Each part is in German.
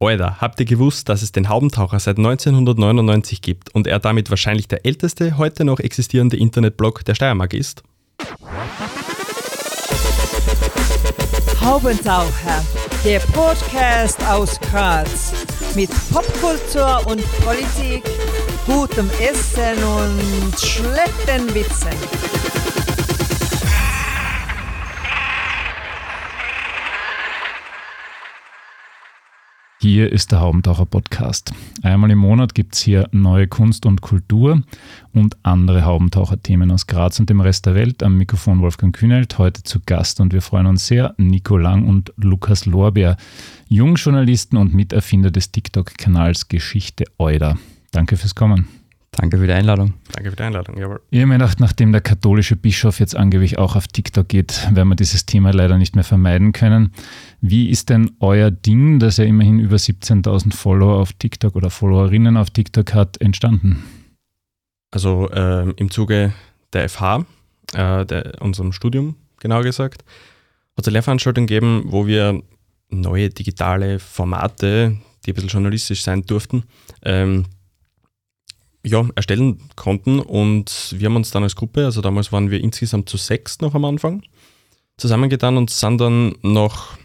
Alter, habt ihr gewusst, dass es den Haubentaucher seit 1999 gibt und er damit wahrscheinlich der älteste heute noch existierende Internetblog der Steiermark ist? Haubentaucher, der Podcast aus Graz mit Popkultur und Politik, gutem Essen und schlechten Witzen. Hier ist der Haubentaucher Podcast. Einmal im Monat gibt es hier neue Kunst und Kultur und andere Haubentaucher-Themen aus Graz und dem Rest der Welt. Am Mikrofon Wolfgang Kühnelt, heute zu Gast und wir freuen uns sehr, Nico Lang und Lukas Lorbeer, Jungjournalisten und Miterfinder des TikTok-Kanals Geschichte Euder. Danke fürs Kommen. Danke für die Einladung. Danke für die Einladung, jawohl. Ich habe mir gedacht, nachdem der katholische Bischof jetzt angeblich auch auf TikTok geht, werden wir dieses Thema leider nicht mehr vermeiden können. Wie ist denn euer Ding, das ja immerhin über 17.000 Follower auf TikTok oder Followerinnen auf TikTok hat, entstanden? Also ähm, im Zuge der FH, äh, der, unserem Studium genau gesagt, hat es eine Lehrveranstaltung gegeben, wo wir neue digitale Formate, die ein bisschen journalistisch sein durften, ähm, ja, erstellen konnten. Und wir haben uns dann als Gruppe, also damals waren wir insgesamt zu sechs noch am Anfang, zusammengetan und sind dann nach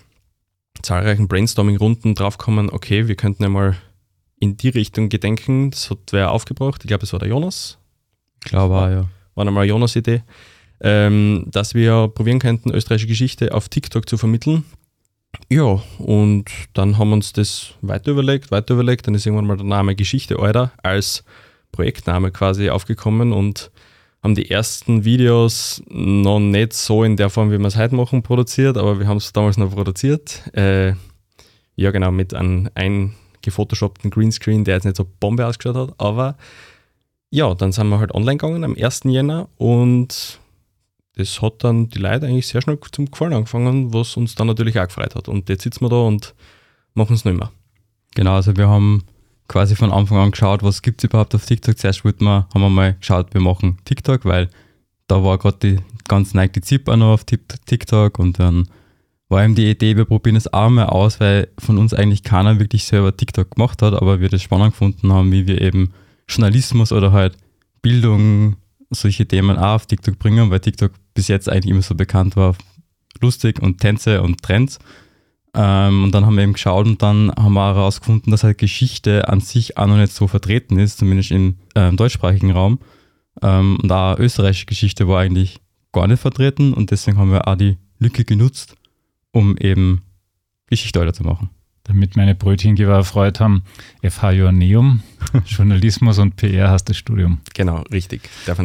zahlreichen Brainstorming-Runden draufgekommen, okay, wir könnten ja mal in die Richtung gedenken. Das hat wer aufgebracht. Ich glaube, es war der Jonas. Ich glaube auch, ja. War einmal Jonas Idee. Ähm, dass wir probieren könnten, österreichische Geschichte auf TikTok zu vermitteln. Ja, und dann haben wir uns das weiter überlegt, weiter überlegt. Dann ist irgendwann mal der Name Geschichte Euder als Projektname quasi aufgekommen und haben die ersten Videos noch nicht so in der Form, wie wir es heute machen, produziert, aber wir haben es damals noch produziert. Äh, ja, genau, mit einem eingefotoshoppten Greenscreen, der jetzt nicht so Bombe ausgeschaut hat, aber ja, dann sind wir halt online gegangen am 1. Jänner und das hat dann die Leute eigentlich sehr schnell zum Gefallen angefangen, was uns dann natürlich auch gefreut hat. Und jetzt sitzen wir da und machen es nicht mehr. Genau, also wir haben quasi von Anfang an geschaut, was gibt es überhaupt auf TikTok. Zuerst wollten wir, haben wir mal geschaut, wir machen TikTok, weil da war gerade die ganz neigte Zip auch noch auf TikTok und dann war eben die Idee, wir probieren es auch mal aus, weil von uns eigentlich keiner wirklich selber TikTok gemacht hat, aber wir das spannend gefunden haben, wie wir eben Journalismus oder halt Bildung, solche Themen auch auf TikTok bringen, weil TikTok bis jetzt eigentlich immer so bekannt war, lustig und Tänze und Trends. Ähm, und dann haben wir eben geschaut und dann haben wir herausgefunden, dass halt Geschichte an sich auch noch nicht so vertreten ist, zumindest im äh, deutschsprachigen Raum. Ähm, und auch österreichische Geschichte war eigentlich gar nicht vertreten und deswegen haben wir auch die Lücke genutzt, um eben Geschichte weiter zu machen. Damit meine Brötchengeber erfreut haben, FH Joanneum, Journalismus und PR hast das Studium. Genau, richtig.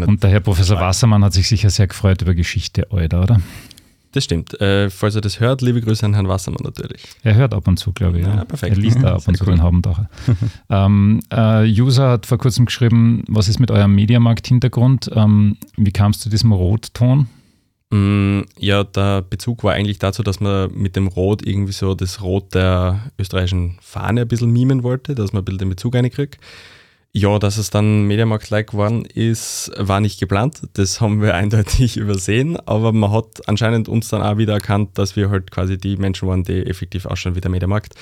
Und der Herr Professor Wassermann hat sich sicher sehr gefreut über Geschichte, oder? Das stimmt. Äh, falls er das hört, liebe Grüße an Herrn Wassermann natürlich. Er hört ab und zu, glaube ich. Ja, ja perfekt. Er liest da ab und zu cool. den Habendacher. ähm, äh, User hat vor kurzem geschrieben, was ist mit eurem Mediamarkt-Hintergrund? Ähm, wie kam es zu diesem Rotton? Mm, ja, der Bezug war eigentlich dazu, dass man mit dem Rot irgendwie so das Rot der österreichischen Fahne ein bisschen mimen wollte, dass man ein bisschen den Bezug reinkriegt. Ja, dass es dann Mediamarkt-like geworden ist, war nicht geplant. Das haben wir eindeutig übersehen, aber man hat anscheinend uns dann auch wieder erkannt, dass wir halt quasi die Menschen waren, die effektiv ausschauen wie der Mediamarkt.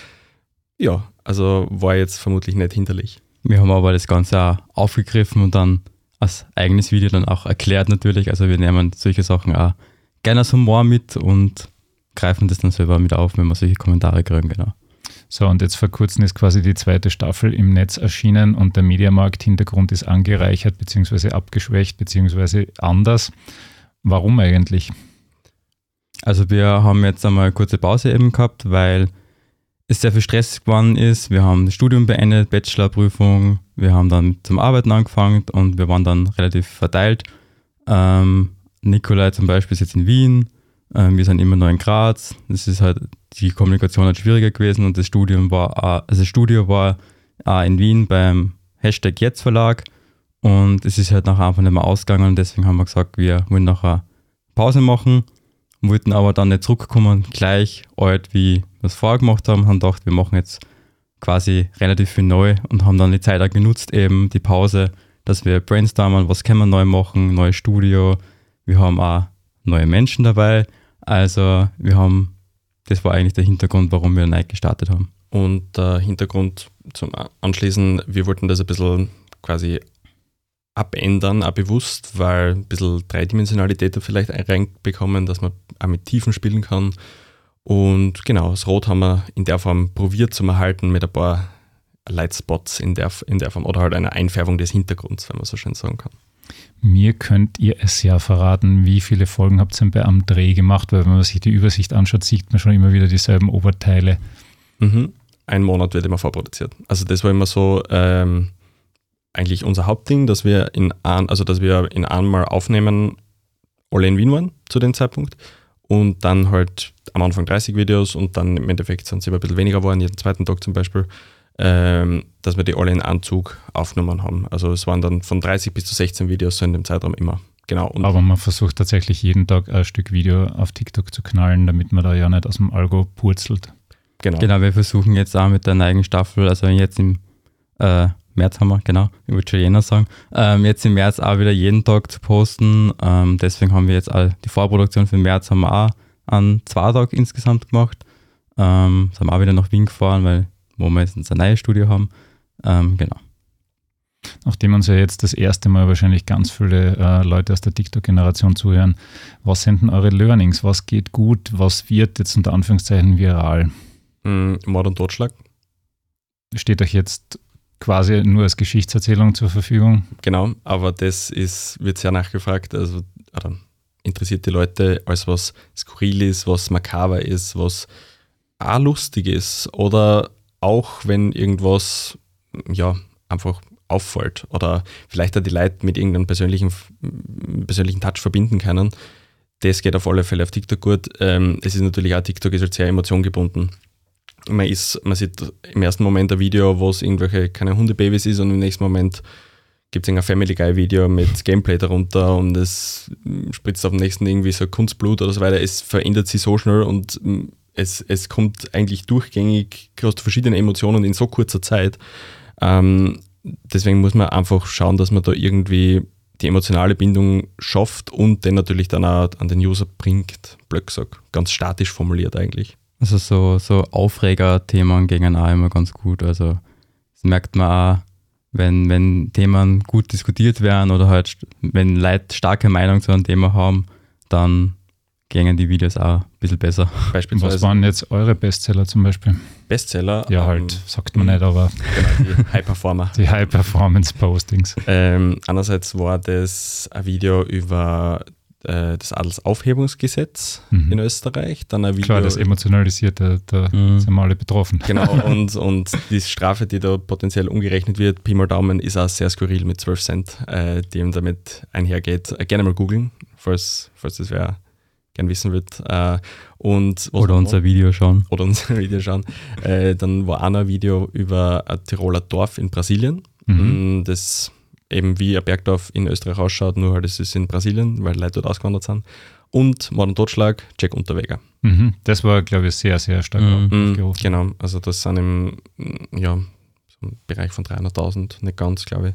Ja, also war jetzt vermutlich nicht hinterlich. Wir haben aber das Ganze auch aufgegriffen und dann als eigenes Video dann auch erklärt natürlich. Also wir nehmen solche Sachen auch gerne als Humor mit und greifen das dann selber mit auf, wenn wir solche Kommentare kriegen, genau. So, und jetzt vor kurzem ist quasi die zweite Staffel im Netz erschienen und der Mediamarkt-Hintergrund ist angereichert bzw. abgeschwächt bzw. anders. Warum eigentlich? Also wir haben jetzt einmal eine kurze Pause eben gehabt, weil es sehr viel Stress geworden ist. Wir haben das Studium beendet, Bachelorprüfung, wir haben dann zum Arbeiten angefangen und wir waren dann relativ verteilt. Ähm, Nikolai zum Beispiel ist jetzt in Wien, wir sind immer noch in Graz. Das ist halt die Kommunikation hat schwieriger gewesen und das Studium war, also das Studio war auch in Wien beim Hashtag Jetzt Verlag und es ist halt nachher einfach nicht mehr ausgegangen und deswegen haben wir gesagt, wir wollen nachher Pause machen, wollten aber dann nicht zurückkommen, gleich alt wie wir es vorher gemacht haben, haben gedacht, wir machen jetzt quasi relativ viel neu und haben dann die Zeit auch genutzt, eben die Pause, dass wir brainstormen, was können wir neu machen, neues Studio, wir haben auch neue Menschen dabei, also wir haben das war eigentlich der Hintergrund, warum wir Nike gestartet haben. Und der Hintergrund zum Anschließen, wir wollten das ein bisschen quasi abändern, auch bewusst, weil ein bisschen Dreidimensionalität da vielleicht reinbekommen, dass man auch mit Tiefen spielen kann. Und genau, das Rot haben wir in der Form probiert zu erhalten mit ein paar Lightspots in der, in der Form oder halt einer Einfärbung des Hintergrunds, wenn man so schön sagen kann. Mir könnt ihr es ja verraten, wie viele Folgen habt ihr am Dreh gemacht, weil wenn man sich die Übersicht anschaut, sieht man schon immer wieder dieselben Oberteile. Mhm. Ein Monat wird immer vorproduziert. Also das war immer so ähm, eigentlich unser Hauptding, dass wir in ein, also dass wir in einmal aufnehmen, alle in Wien waren zu dem Zeitpunkt und dann halt am Anfang 30 Videos und dann im Endeffekt sind es immer ein bisschen weniger geworden, jeden zweiten Tag zum Beispiel ähm, dass wir die alle in Anzug aufgenommen haben. Also es waren dann von 30 bis zu 16 Videos so in dem Zeitraum immer. Genau. Und Aber man versucht tatsächlich jeden Tag ein Stück Video auf TikTok zu knallen, damit man da ja nicht aus dem Algo purzelt. Genau. Genau, wir versuchen jetzt auch mit der neuen Staffel, also jetzt im äh, März haben wir, genau, ich würde schon jener sagen, ähm, jetzt im März auch wieder jeden Tag zu posten. Ähm, deswegen haben wir jetzt all die Vorproduktion für den März haben wir auch an zwei Tagen insgesamt gemacht. Ähm, sind wir auch wieder nach Wien gefahren, weil wo wir jetzt ein neues Studio haben. Ähm, genau. Nachdem uns ja jetzt das erste Mal wahrscheinlich ganz viele äh, Leute aus der TikTok-Generation zuhören, was sind denn eure Learnings? Was geht gut? Was wird jetzt unter Anführungszeichen viral? Mm, Mord und Totschlag. Steht euch jetzt quasi nur als Geschichtserzählung zur Verfügung? Genau, aber das ist, wird sehr nachgefragt. Also oder interessiert die Leute als was skurril ist, was makaber ist, was auch lustig ist oder auch wenn irgendwas ja einfach auffällt oder vielleicht auch die Leute mit irgendeinem persönlichen, persönlichen Touch verbinden können. Das geht auf alle Fälle auf TikTok gut. Ähm, es ist natürlich auch, TikTok ist halt sehr emotiongebunden. Man, ist, man sieht im ersten Moment ein Video, wo es irgendwelche keine Hundebabys ist und im nächsten Moment gibt es ein Family Guy Video mit Gameplay darunter und es spritzt auf dem nächsten irgendwie so Kunstblut oder so weiter. Es verändert sich so schnell und es, es kommt eigentlich durchgängig aus verschiedenen Emotionen in so kurzer Zeit. Ähm, deswegen muss man einfach schauen, dass man da irgendwie die emotionale Bindung schafft und den natürlich dann auch an den User bringt, blöd gesagt. Ganz statisch formuliert eigentlich. Also so, so Aufreger-Themen gingen auch immer ganz gut. Also das merkt man auch, wenn, wenn Themen gut diskutiert werden oder halt, wenn Leute starke Meinung zu einem Thema haben, dann gingen die Videos auch ein bisschen besser. Beispielsweise. Was waren jetzt eure Bestseller zum Beispiel? Bestseller? Ja, ähm, halt, sagt man nicht, aber. Genau, die High Performer. Die High Performance Postings. Ähm, einerseits war das ein Video über äh, das Adelsaufhebungsgesetz mhm. in Österreich. Dann ein Video Klar, das emotionalisierte, da mhm. sind wir alle betroffen. Genau, und, und die Strafe, die da potenziell umgerechnet wird, Pi mal Daumen, ist auch sehr skurril mit 12 Cent, äh, die ihm damit einhergeht. Äh, gerne mal googeln, falls, falls das wäre gern wissen wird. Äh, und oder unser Video schauen. Oder unser Video schauen. Äh, dann war auch noch ein Video über ein Tiroler Dorf in Brasilien. Mhm. Mm, das eben wie ein Bergdorf in Österreich ausschaut, nur halt es ist in Brasilien, weil Leute dort ausgewandert sind. Und Mord und Totschlag, Jack Unterweger. Mhm. Das war, glaube ich, sehr, sehr stark mhm. aufgerufen. Genau, also das sind im, ja, so im Bereich von 300.000, nicht ganz, glaube ich,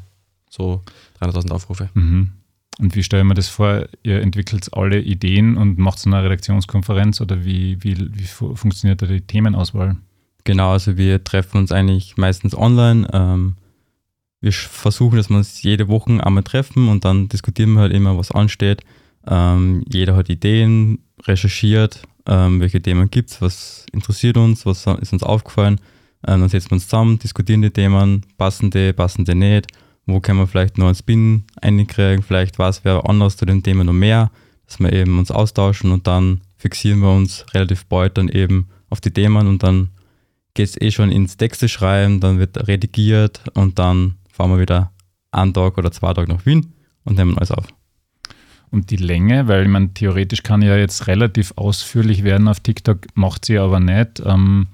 so 300.000 Aufrufe. Mhm. Und wie stellen wir das vor? Ihr entwickelt alle Ideen und macht so eine Redaktionskonferenz oder wie, wie, wie funktioniert da die Themenauswahl? Genau, also wir treffen uns eigentlich meistens online. Ähm, wir versuchen, dass wir uns jede Woche einmal treffen und dann diskutieren wir halt immer, was ansteht. Ähm, jeder hat Ideen, recherchiert, ähm, welche Themen gibt es, was interessiert uns, was ist uns aufgefallen. Ähm, dann setzen wir uns zusammen, diskutieren die Themen, passende, passende nicht wo können wir vielleicht noch einen Spin einkriegen, vielleicht was wäre anders zu dem Thema noch mehr, dass wir eben uns austauschen und dann fixieren wir uns relativ bald dann eben auf die Themen und dann geht es eh schon ins Texte schreiben, dann wird redigiert und dann fahren wir wieder einen Tag oder zwei Tage nach Wien und nehmen alles auf. Und die Länge, weil man theoretisch kann ja jetzt relativ ausführlich werden auf TikTok, macht sie aber nicht. Ähm,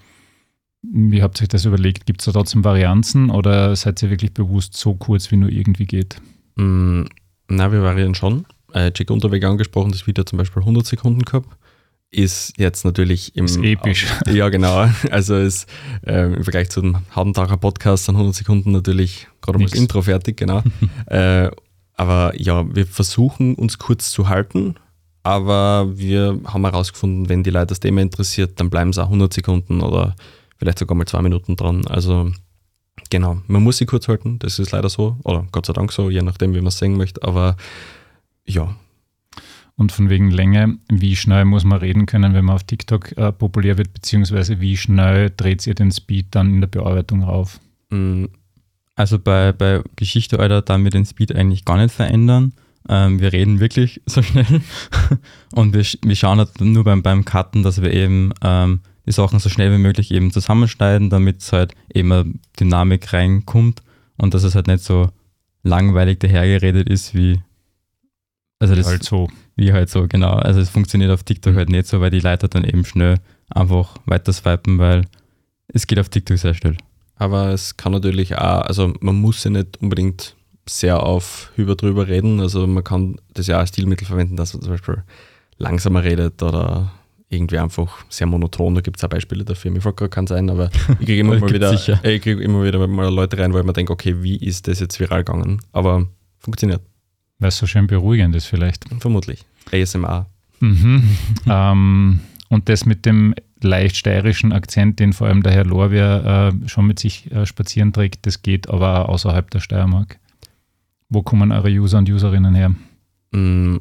wie habt ihr euch das überlegt? Gibt es da trotzdem Varianzen oder seid ihr wirklich bewusst so kurz, wie nur irgendwie geht? Mm, na, wir variieren schon. Äh, Jack Unterweg angesprochen, das Video zum Beispiel 100 Sekunden gehabt. Ist jetzt natürlich im. Ist episch. Ja, genau. Also ist äh, im Vergleich zu dem Haudentacher Podcast sind 100 Sekunden natürlich gerade mal das Intro fertig, genau. äh, aber ja, wir versuchen uns kurz zu halten, aber wir haben herausgefunden, wenn die Leute das Thema interessiert, dann bleiben es auch 100 Sekunden oder vielleicht sogar mal zwei Minuten dran. Also genau, man muss sie kurz halten, das ist leider so, oder Gott sei Dank so, je nachdem, wie man es sehen möchte, aber ja. Und von wegen Länge, wie schnell muss man reden können, wenn man auf TikTok äh, populär wird, beziehungsweise wie schnell dreht ihr den Speed dann in der Bearbeitung rauf? Mm, also bei, bei Geschichte, Alter, dann wir den Speed eigentlich gar nicht verändern. Ähm, wir reden wirklich so schnell und wir, wir schauen halt nur beim, beim Cutten, dass wir eben ähm, die Sachen so schnell wie möglich eben zusammenschneiden, damit es halt eben Dynamik reinkommt und dass es halt nicht so langweilig dahergeredet ist wie also das halt so. Wie halt so, genau. Also es funktioniert auf TikTok halt nicht so, weil die Leute dann eben schnell einfach weiter swipen, weil es geht auf TikTok sehr schnell. Aber es kann natürlich auch, also man muss ja nicht unbedingt sehr auf über drüber reden. Also man kann das ja als Stilmittel verwenden, dass man zum Beispiel langsamer redet oder irgendwie einfach sehr monoton. Da gibt es auch Beispiele dafür. Mir fällt gerade kein sein, aber ich kriege immer, mal wieder, äh, ich krieg immer wieder mal Leute rein, ich mir denke, okay, wie ist das jetzt viral gegangen? Aber funktioniert. Weil es so schön beruhigend ist vielleicht. Vermutlich. ASMR. Mhm. ähm, und das mit dem leicht steirischen Akzent, den vor allem der Herr Lorbeer äh, schon mit sich äh, spazieren trägt, das geht aber außerhalb der Steiermark. Wo kommen eure User und Userinnen her? Mm,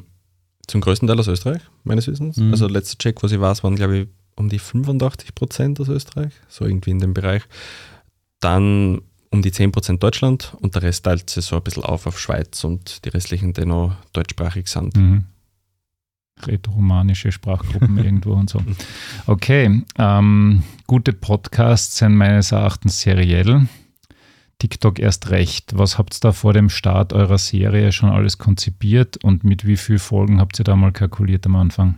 zum größten Teil aus Österreich, meines Wissens. Mhm. Also letzter Check, was ich weiß, waren glaube ich um die 85 Prozent aus Österreich, so irgendwie in dem Bereich. Dann um die 10 Prozent Deutschland und der Rest teilt sich so ein bisschen auf auf Schweiz und die restlichen, die noch deutschsprachig sind. Mhm. Rätoromanische Sprachgruppen irgendwo und so. Okay, ähm, gute Podcasts sind meines Erachtens seriell. TikTok erst recht. Was habt ihr da vor dem Start eurer Serie schon alles konzipiert und mit wie vielen Folgen habt ihr da mal kalkuliert am Anfang?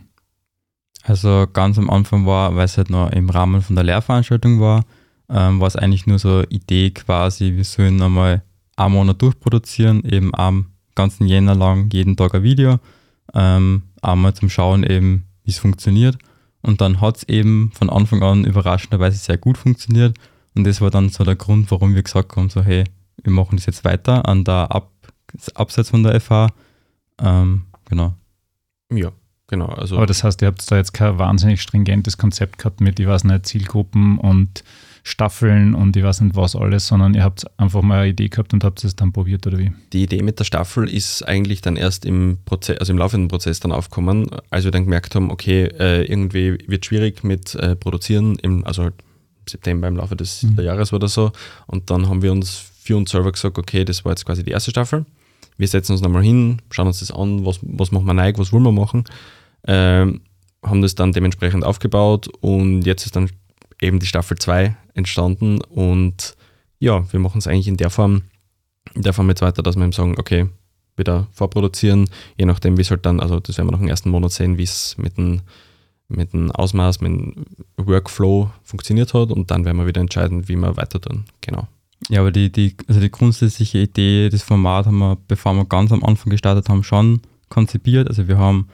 Also ganz am Anfang war, weil es halt noch im Rahmen von der Lehrveranstaltung war, ähm, war es eigentlich nur so Idee quasi, wir sollen einmal einen Monat durchproduzieren, eben am ganzen Jänner lang jeden Tag ein Video, ähm, einmal zum Schauen eben, wie es funktioniert. Und dann hat es eben von Anfang an überraschenderweise sehr gut funktioniert und das war dann so der Grund, warum wir gesagt haben, so hey, wir machen das jetzt weiter an der Ab Abseits von der FH. Ähm, genau. Ja, genau. Also Aber das heißt, ihr habt da jetzt kein wahnsinnig stringentes Konzept gehabt mit, ich weiß nicht, Zielgruppen und Staffeln und ich weiß nicht was alles, sondern ihr habt einfach mal eine Idee gehabt und habt es dann probiert oder wie? Die Idee mit der Staffel ist eigentlich dann erst im Prozess, also im laufenden Prozess dann aufgekommen, als wir dann gemerkt haben, okay, äh, irgendwie wird schwierig mit äh, Produzieren, im, also halt September im Laufe des mhm. Jahres oder so. Und dann haben wir uns für uns selber gesagt, okay, das war jetzt quasi die erste Staffel. Wir setzen uns nochmal hin, schauen uns das an, was, was machen wir neu, was wollen wir machen. Ähm, haben das dann dementsprechend aufgebaut und jetzt ist dann eben die Staffel 2 entstanden und ja, wir machen es eigentlich in der Form, in der Form jetzt weiter, dass wir eben sagen, okay, wieder vorproduzieren, je nachdem, wie es halt dann, also das werden wir noch im ersten Monat sehen, wie es mit dem mit dem Ausmaß, mit dem Workflow funktioniert hat und dann werden wir wieder entscheiden, wie wir weiter tun. Genau. Ja, aber die, die, also die grundsätzliche Idee, das Format haben wir, bevor wir ganz am Anfang gestartet haben, schon konzipiert. Also wir haben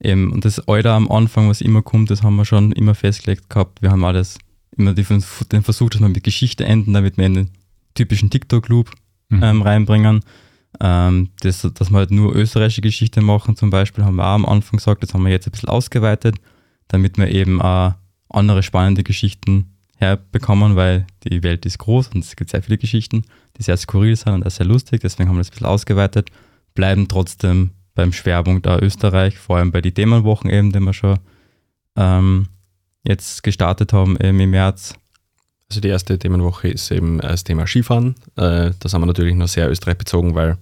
eben, und das Alter am Anfang, was immer kommt, das haben wir schon immer festgelegt gehabt. Wir haben alles immer die, den Versuch, dass wir mit Geschichte enden, damit wir in den typischen TikTok-Loop mhm. ähm, reinbringen. Ähm, das, dass wir halt nur österreichische Geschichte machen zum Beispiel, haben wir auch am Anfang gesagt, das haben wir jetzt ein bisschen ausgeweitet damit wir eben auch andere spannende Geschichten herbekommen, weil die Welt ist groß und es gibt sehr viele Geschichten, die sehr skurril sind und auch sehr lustig. Deswegen haben wir das ein bisschen ausgeweitet, bleiben trotzdem beim Schwerpunkt da Österreich, vor allem bei den Themenwochen eben, die wir schon ähm, jetzt gestartet haben im März. Also die erste Themenwoche ist eben das Thema Skifahren. Äh, das haben wir natürlich noch sehr Österreich bezogen, weil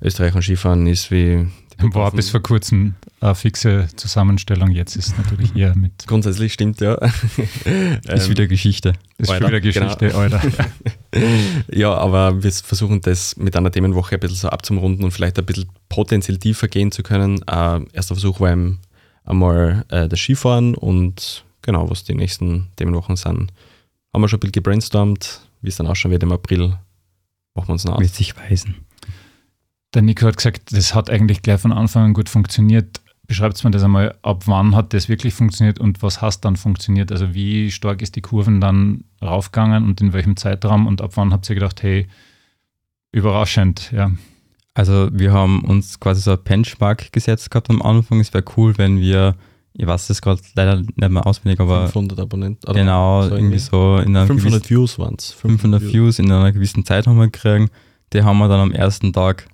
Österreich und Skifahren ist wie war bis vor kurzem eine fixe Zusammenstellung, jetzt ist natürlich eher mit. Grundsätzlich stimmt, ja. ist wieder Geschichte. Ist Alter, wieder Geschichte, genau. Alter. ja, aber wir versuchen das mit einer Themenwoche ein bisschen so abzumrunden und vielleicht ein bisschen potenziell tiefer gehen zu können. Äh, erster Versuch war einmal äh, das Skifahren und genau, was die nächsten Themenwochen sind, haben wir schon ein bisschen gebrainstormt, wie es dann ausschauen wird im April. Machen wir uns noch Wird sich weisen. Der Nico hat gesagt, das hat eigentlich gleich von Anfang an gut funktioniert. Beschreibt mir das einmal, ab wann hat das wirklich funktioniert und was hast dann funktioniert? Also wie stark ist die Kurven dann raufgegangen und in welchem Zeitraum und ab wann habt ihr gedacht, hey, überraschend, ja. Also wir haben uns quasi so ein Benchmark gesetzt gehabt am Anfang. Es wäre cool, wenn wir ich weiß es gerade leider nicht mehr auswendig, aber 500 Abonnenten. oder genau, so irgendwie so in einer 500 gewissen, Views waren es. 500 Views in einer gewissen Zeit haben wir gekriegt. Die haben wir dann am ersten Tag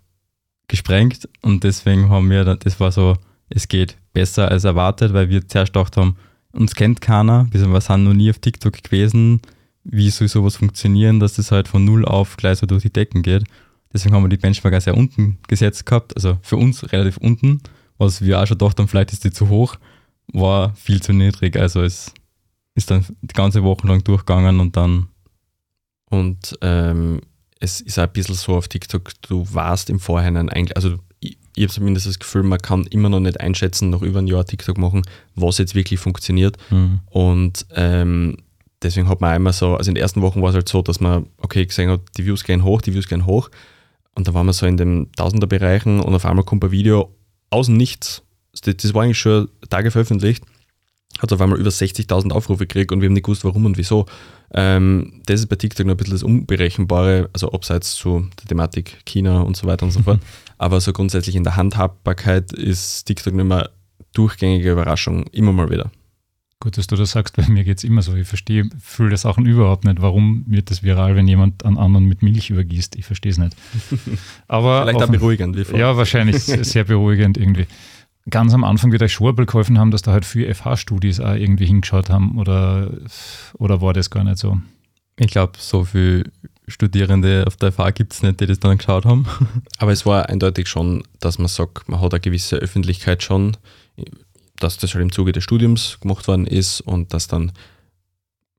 gesprengt und deswegen haben wir, das war so, es geht besser als erwartet, weil wir zuerst gedacht haben, uns kennt keiner, wir sind noch nie auf TikTok gewesen, wie soll sowas funktionieren, dass das halt von null auf gleich so durch die Decken geht. Deswegen haben wir die Benchmark sehr unten gesetzt gehabt, also für uns relativ unten, was wir auch schon gedacht haben, vielleicht ist die zu hoch, war viel zu niedrig. Also es ist dann die ganze Woche lang durchgegangen und dann Und ähm, es ist auch ein bisschen so auf TikTok, du warst im Vorhinein eigentlich, also ich, ich habe zumindest das Gefühl, man kann immer noch nicht einschätzen, noch über ein Jahr TikTok machen, was jetzt wirklich funktioniert. Und ähm, deswegen hat man immer so, also in den ersten Wochen war es halt so, dass man, okay, gesehen hat, die Views gehen hoch, die Views gehen hoch. Und da waren wir so in den Tausenderbereichen und auf einmal kommt ein Video aus dem Nichts. Das, das war eigentlich schon Tage veröffentlicht, hat auf einmal über 60.000 Aufrufe gekriegt und wir haben nicht gewusst, warum und wieso. Ähm, das ist bei TikTok noch ein bisschen das Unberechenbare, also abseits zu der Thematik China und so weiter und so fort. Aber so grundsätzlich in der Handhabbarkeit ist TikTok nicht mehr durchgängige Überraschung, immer mal wieder. Gut, dass du das sagst, weil mir geht es immer so. Ich verstehe viele Sachen überhaupt nicht. Warum wird das viral, wenn jemand einen anderen mit Milch übergießt? Ich verstehe es nicht. Aber Vielleicht auch beruhigend. Wie. Ja, wahrscheinlich sehr beruhigend irgendwie. Ganz am Anfang wird euch schon geholfen haben, dass da halt für FH-Studis auch irgendwie hingeschaut haben oder, oder war das gar nicht so? ich glaube, so viele Studierende auf der FH gibt es nicht, die das dann geschaut haben. Aber es war eindeutig schon, dass man sagt, man hat eine gewisse Öffentlichkeit schon, dass das halt im Zuge des Studiums gemacht worden ist und dass dann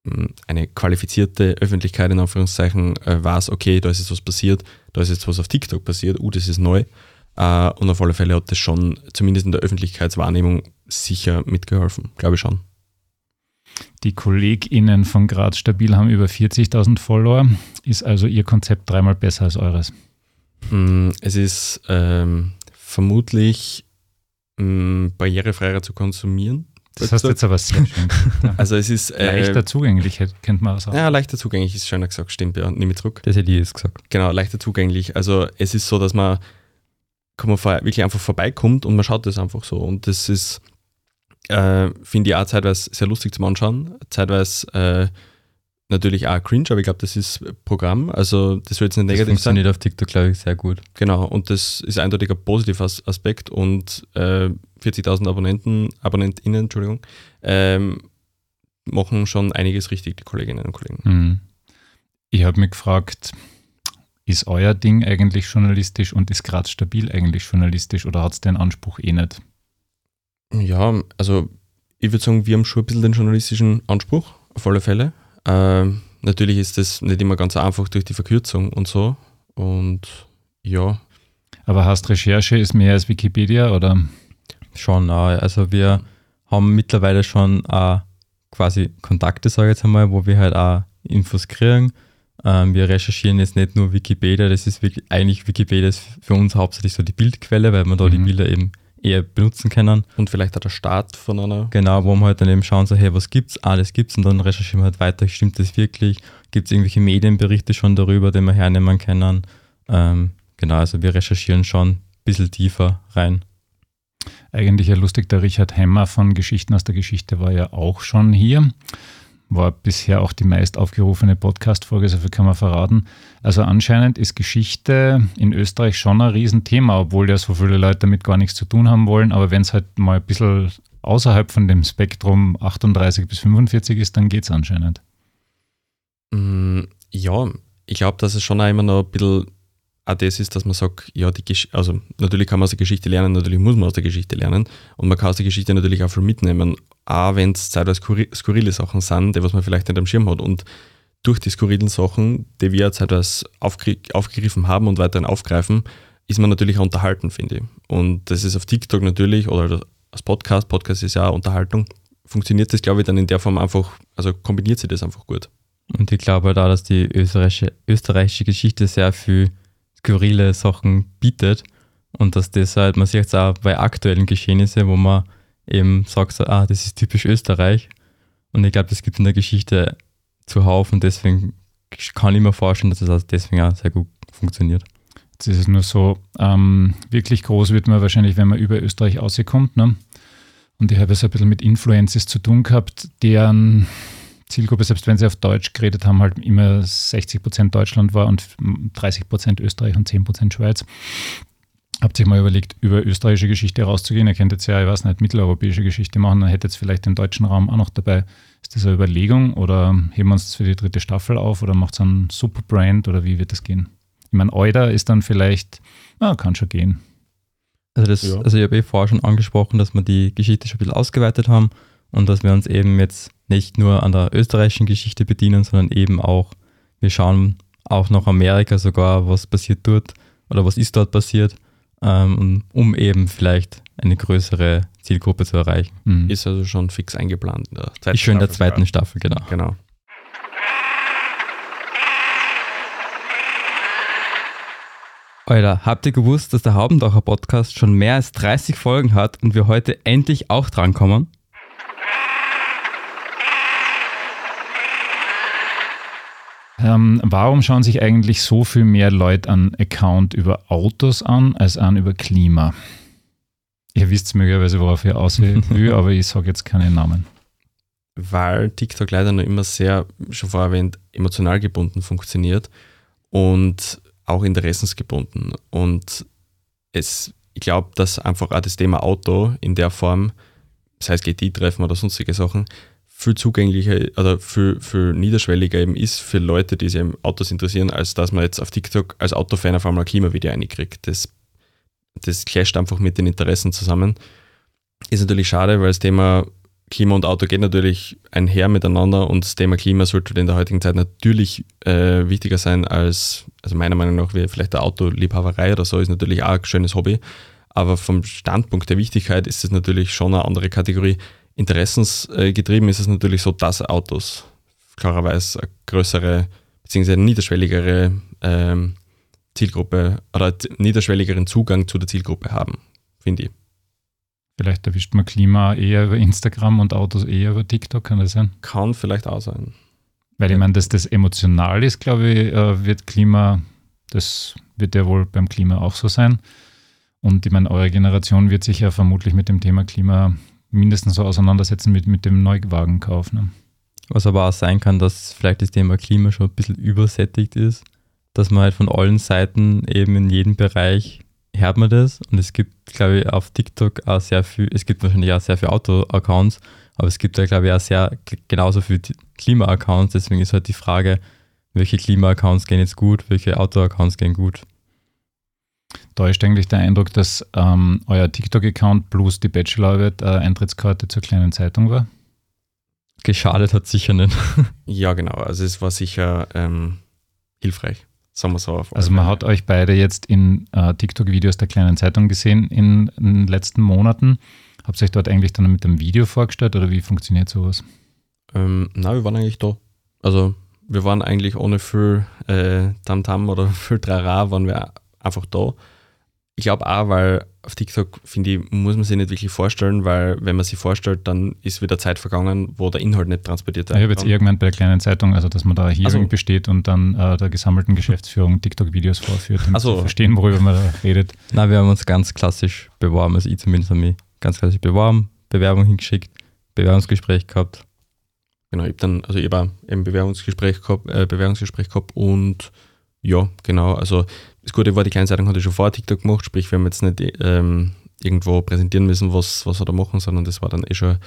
mh, eine qualifizierte Öffentlichkeit in Anführungszeichen äh, weiß, okay, da ist jetzt was passiert, da ist jetzt was auf TikTok passiert, uh, das ist neu. Äh, und auf alle Fälle hat das schon, zumindest in der Öffentlichkeitswahrnehmung, sicher mitgeholfen, glaube ich schon. Die KollegInnen von Graz Stabil haben über 40.000 Follower. Ist also ihr Konzept dreimal besser als eures? Mm, Es ist ähm, vermutlich mh, barrierefreier zu konsumieren. Das hast du jetzt aber sehr schön gesagt. Also es ist äh, Leichter zugänglich, kennt man auch. Ja, leichter zugänglich ist schöner gesagt, stimmt, ja, nehme ich zurück. Das hätte ich jetzt gesagt. Genau, leichter zugänglich. Also es ist so, dass man, kann man wirklich einfach vorbeikommt und man schaut das einfach so. Und das ist, äh, finde ich auch zeitweise sehr lustig zum Anschauen, zeitweise äh, natürlich auch cringe, aber ich glaube, das ist Programm. Also das soll jetzt nicht Das negativ sein. funktioniert auf TikTok, glaube ich, sehr gut. Genau, und das ist eindeutig ein positiver As- Aspekt und äh, 40.000 Abonnenten, AbonnentInnen, Entschuldigung, ähm, machen schon einiges richtig, die Kolleginnen und Kollegen. Hm. Ich habe mich gefragt, ist euer Ding eigentlich journalistisch und ist Graz Stabil eigentlich journalistisch oder hat es den Anspruch eh nicht? Ja, also ich würde sagen, wir haben schon ein bisschen den journalistischen Anspruch, auf alle Fälle. Ähm, natürlich ist das nicht immer ganz einfach durch die Verkürzung und so. Und ja, Aber hast Recherche ist mehr als Wikipedia oder? Schon, also wir haben mittlerweile schon auch quasi Kontakte, sage ich jetzt einmal, wo wir halt auch Infos kriegen. Ähm, wir recherchieren jetzt nicht nur Wikipedia, das ist wirklich, eigentlich Wikipedia ist für uns hauptsächlich so die Bildquelle, weil wir da die Mhm. Bilder eben eher benutzen können. und vielleicht auch der Start von einer. Genau, wo wir halt dann eben schauen, so, hey, was gibt's? Das gibt's und dann recherchieren wir halt weiter, stimmt das wirklich? Gibt es irgendwelche Medienberichte schon darüber, die wir hernehmen können? Ähm, genau, also wir recherchieren schon ein bisschen tiefer rein. Eigentlich ja lustig, der Richard Hemmer von Geschichten aus der Geschichte war ja auch schon hier. War bisher auch die meist aufgerufene Podcast-Folge, so viel kann man verraten. Also anscheinend ist Geschichte in Österreich schon ein Riesenthema, obwohl ja so viele Leute damit gar nichts zu tun haben wollen. Aber wenn es halt mal ein bisschen außerhalb von dem Spektrum 38 bis 45 ist, dann geht es anscheinend. Mm, Ja, ich glaube, dass es schon auch immer noch ein bisschen auch das ist, dass man sagt, ja, die Gesch also natürlich kann man aus der Geschichte lernen, natürlich muss man aus der Geschichte lernen und man kann aus der Geschichte natürlich auch viel mitnehmen, auch wenn es zeitweise skurri- skurrile Sachen sind, die was man vielleicht nicht am Schirm hat und durch die skurrilen Sachen, die wir zeitweise aufgegriffen haben und weiterhin aufgreifen, ist man natürlich auch unterhalten, finde ich. Und das ist auf TikTok natürlich oder als Podcast, Podcast ist ja auch Unterhaltung, funktioniert das, glaube ich, dann in der Form einfach, also kombiniert sich das einfach gut. Und ich glaube halt auch, dass die österreichische, österreichische Geschichte sehr viel skurrile Sachen bietet und dass das halt, man sieht es auch bei aktuellen Geschehnissen, wo man eben sagt, ah, das ist typisch Österreich. Und ich glaube, das gibt in der Geschichte zuhauf und deswegen kann ich mir vorstellen, dass es das deswegen auch sehr gut funktioniert. Jetzt ist es nur so, ähm, wirklich groß wird man wahrscheinlich, wenn man über Österreich auskommt. Ne? Und ich habe es ein bisschen mit Influencers zu tun gehabt, deren Zielgruppe, selbst wenn sie auf Deutsch geredet haben, halt immer 60 Prozent Deutschland war und 30 Prozent Österreich und 10 Prozent Schweiz. Habt ihr mal überlegt, über österreichische Geschichte rauszugehen? Ihr könnt jetzt ja, ich weiß nicht, mitteleuropäische Geschichte machen, dann hättet ihr vielleicht den deutschen Raum auch noch dabei. Ist das eine Überlegung oder heben wir uns das für die dritte Staffel auf oder macht es einen Superbrand oder wie wird das gehen? Ich meine, Euda ist dann vielleicht, na, kann schon gehen. Also, das, Ja. also ich habe eh vorher schon angesprochen, dass wir die Geschichte schon ein bisschen ausgeweitet haben und dass wir uns eben jetzt nicht nur an der österreichischen Geschichte bedienen, sondern eben auch, wir schauen auch nach Amerika sogar, was passiert dort oder was ist dort passiert, ähm, um eben vielleicht eine größere Zielgruppe zu erreichen. Mhm. Ist also schon fix eingeplant. In der zweiten Ist schon in der zweiten Staffel, genau. Genau. Alter, habt ihr gewusst, dass der Haubendacher Podcast schon mehr als 30 Folgen hat und wir heute endlich auch drankommen? Ähm, warum schauen sich eigentlich so viel mehr Leute an Account über Autos an, als an über Klima? Ihr wisst möglicherweise, worauf ich aussehen will, aber ich sage jetzt keinen Namen. weil TikTok leider noch immer sehr, schon vorher erwähnt, emotional gebunden funktioniert und auch interessensgebunden. Und es, ich glaube, dass einfach auch das Thema Auto in der Form, sei es GT-Treffen oder sonstige Sachen, viel zugänglicher oder viel, viel niederschwelliger eben ist für Leute, die sich an Autos interessieren, als dass man jetzt auf TikTok als Autofan auf einmal ein Klimavideo reinkriegt. Das, das clasht einfach mit den Interessen zusammen. Ist natürlich schade, weil das Thema Klima und Auto geht natürlich einher miteinander und das Thema Klima sollte in der heutigen Zeit natürlich äh, wichtiger sein als, also meiner Meinung nach, wie vielleicht der Autoliebhaberei oder so, ist natürlich auch ein schönes Hobby. Aber vom Standpunkt der Wichtigkeit ist es natürlich schon eine andere Kategorie. Interessensgetrieben ist es natürlich so, dass Autos klarerweise eine größere bzw. niederschwelligere ähm, Zielgruppe oder niederschwelligeren Zugang zu der Zielgruppe haben, finde ich. Vielleicht erwischt man Klima eher über Instagram und Autos eher über TikTok, kann das sein? Kann vielleicht auch sein. Weil ich meine, dass das emotional ist, glaube ich, äh, wird Klima, das wird ja wohl beim Klima auch so sein. Und ich meine, eure Generation wird sich ja vermutlich mit dem Thema Klima mindestens so auseinandersetzen mit, mit dem Neuwagenkauf. Ne? Was aber auch sein kann, dass vielleicht das Thema Klima schon ein bisschen übersättigt ist, dass man halt von allen Seiten eben in jedem Bereich hört man das und es gibt, glaube ich, auf TikTok auch sehr viel, es gibt wahrscheinlich auch sehr viele Auto-Accounts, aber es gibt da, glaube ich, auch sehr genauso viele Klima-Accounts, deswegen ist halt die Frage, welche Klima-Accounts gehen jetzt gut, welche Auto-Accounts gehen gut. Täuscht eigentlich der Eindruck, dass ähm, euer TikTok-Account plus die Bachelorarbeit äh, Eintrittskarte zur kleinen Zeitung war? Geschadet hat sicher nicht. Ja, genau. Also es war sicher ähm, hilfreich, sagen wir so. Auf Also man hat euch beide jetzt in äh, TikTok-Videos der kleinen Zeitung gesehen in, in den letzten Monaten. Habt ihr euch dort eigentlich dann mit einem Video vorgestellt oder wie funktioniert sowas? Ähm, na, wir waren eigentlich da. Also wir waren eigentlich ohne viel äh, Tamtam oder viel Trara, waren wir einfach da. Ich glaube auch, weil auf TikTok, finde ich, muss man sich nicht wirklich vorstellen, weil wenn man sich vorstellt, dann ist wieder Zeit vergangen, wo der Inhalt nicht transportiert Ich habe jetzt eher gemeint bei der kleinen Zeitung, also dass man da ein Hearing Ach so. besteht und dann äh, der gesammelten Geschäftsführung TikTok-Videos vorführt, damit Ach so. sie verstehen, worüber man da redet. Na, wir haben uns ganz klassisch beworben, also ich zumindest habe mich ganz klassisch beworben, Bewerbung hingeschickt, Bewerbungsgespräch gehabt. Genau, ich habe dann, also ich habe ein Bewerbungsgespräch gehabt, äh, Bewerbungsgespräch gehabt und ja, genau, also das Gute war, die Kleinzeitung hatte schon vorher TikTok gemacht, sprich, wir haben jetzt nicht ähm, irgendwo präsentieren müssen, was, was wir da machen, sondern das war dann eh schon